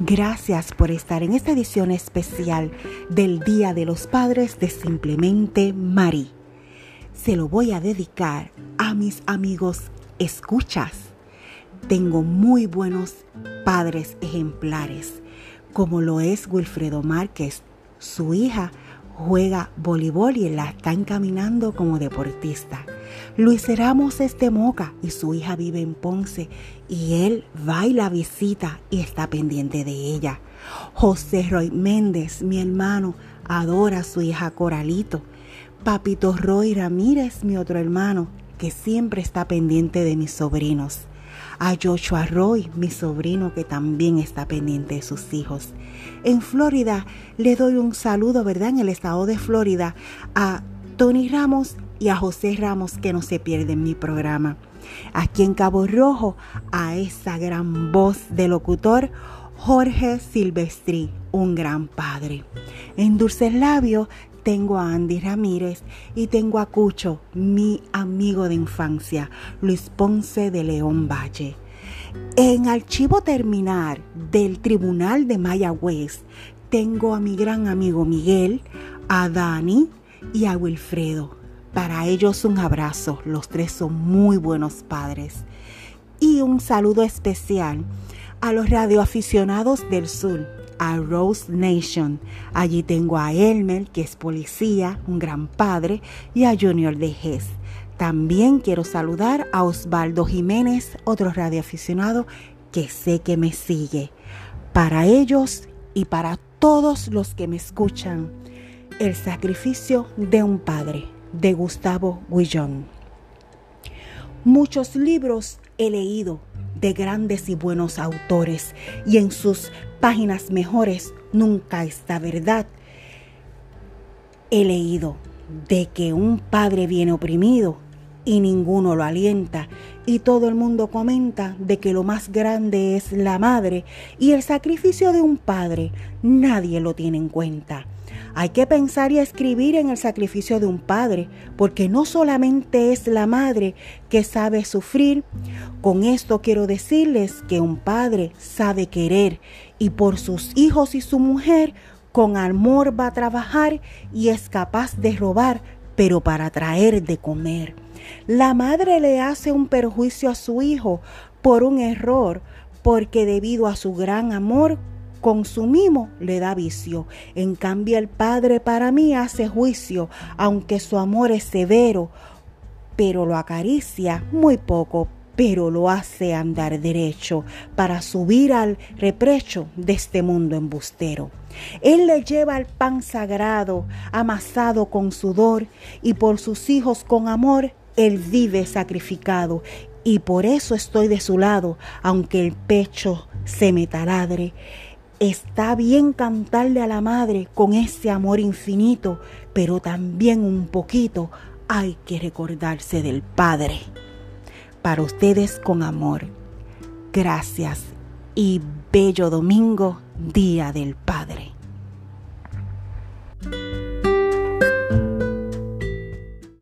Gracias por estar en esta edición especial del Día de los Padres de Simplemente Mari. Se lo voy a dedicar a mis amigos escuchas. Tengo muy buenos padres ejemplares, como lo es Wilfredo Márquez. Su hija juega voleibol y la está encaminando como deportista. Luis Ramos es de Moca y su hija vive en Ponce y él va y la visita y está pendiente de ella. José Roy Méndez, mi hermano, adora a su hija Coralito. Papito Roy Ramírez, mi otro hermano, que siempre está pendiente de mis sobrinos. A Joshua Roy, mi sobrino, que también está pendiente de sus hijos. En Florida le doy un saludo, ¿verdad? En el estado de Florida a Tony Ramos y a José Ramos que no se pierden mi programa. Aquí en Cabo Rojo, a esa gran voz de locutor, Jorge Silvestri, un gran padre. En Dulces Labios tengo a Andy Ramírez y tengo a Cucho, mi amigo de infancia, Luis Ponce de León Valle. En archivo terminal del Tribunal de Mayagüez tengo a mi gran amigo Miguel, a Dani y a Wilfredo. Para ellos un abrazo, los tres son muy buenos padres. Y un saludo especial a los radioaficionados del sur, a Rose Nation. Allí tengo a Elmer, que es policía, un gran padre, y a Junior de Gess. También quiero saludar a Osvaldo Jiménez, otro radioaficionado que sé que me sigue. Para ellos y para todos los que me escuchan, el sacrificio de un padre de Gustavo Guillón. Muchos libros he leído de grandes y buenos autores y en sus páginas mejores nunca esta verdad. He leído de que un padre viene oprimido y ninguno lo alienta y todo el mundo comenta de que lo más grande es la madre y el sacrificio de un padre nadie lo tiene en cuenta. Hay que pensar y escribir en el sacrificio de un padre, porque no solamente es la madre que sabe sufrir, con esto quiero decirles que un padre sabe querer y por sus hijos y su mujer con amor va a trabajar y es capaz de robar, pero para traer de comer. La madre le hace un perjuicio a su hijo por un error, porque debido a su gran amor consumimos le da vicio. En cambio el Padre para mí hace juicio, aunque su amor es severo, pero lo acaricia muy poco, pero lo hace andar derecho para subir al reprecho de este mundo embustero. Él le lleva el pan sagrado, amasado con sudor, y por sus hijos con amor, él vive sacrificado. Y por eso estoy de su lado, aunque el pecho se me taladre. Está bien cantarle a la madre con ese amor infinito, pero también un poquito hay que recordarse del Padre. Para ustedes con amor. Gracias y bello domingo, Día del Padre.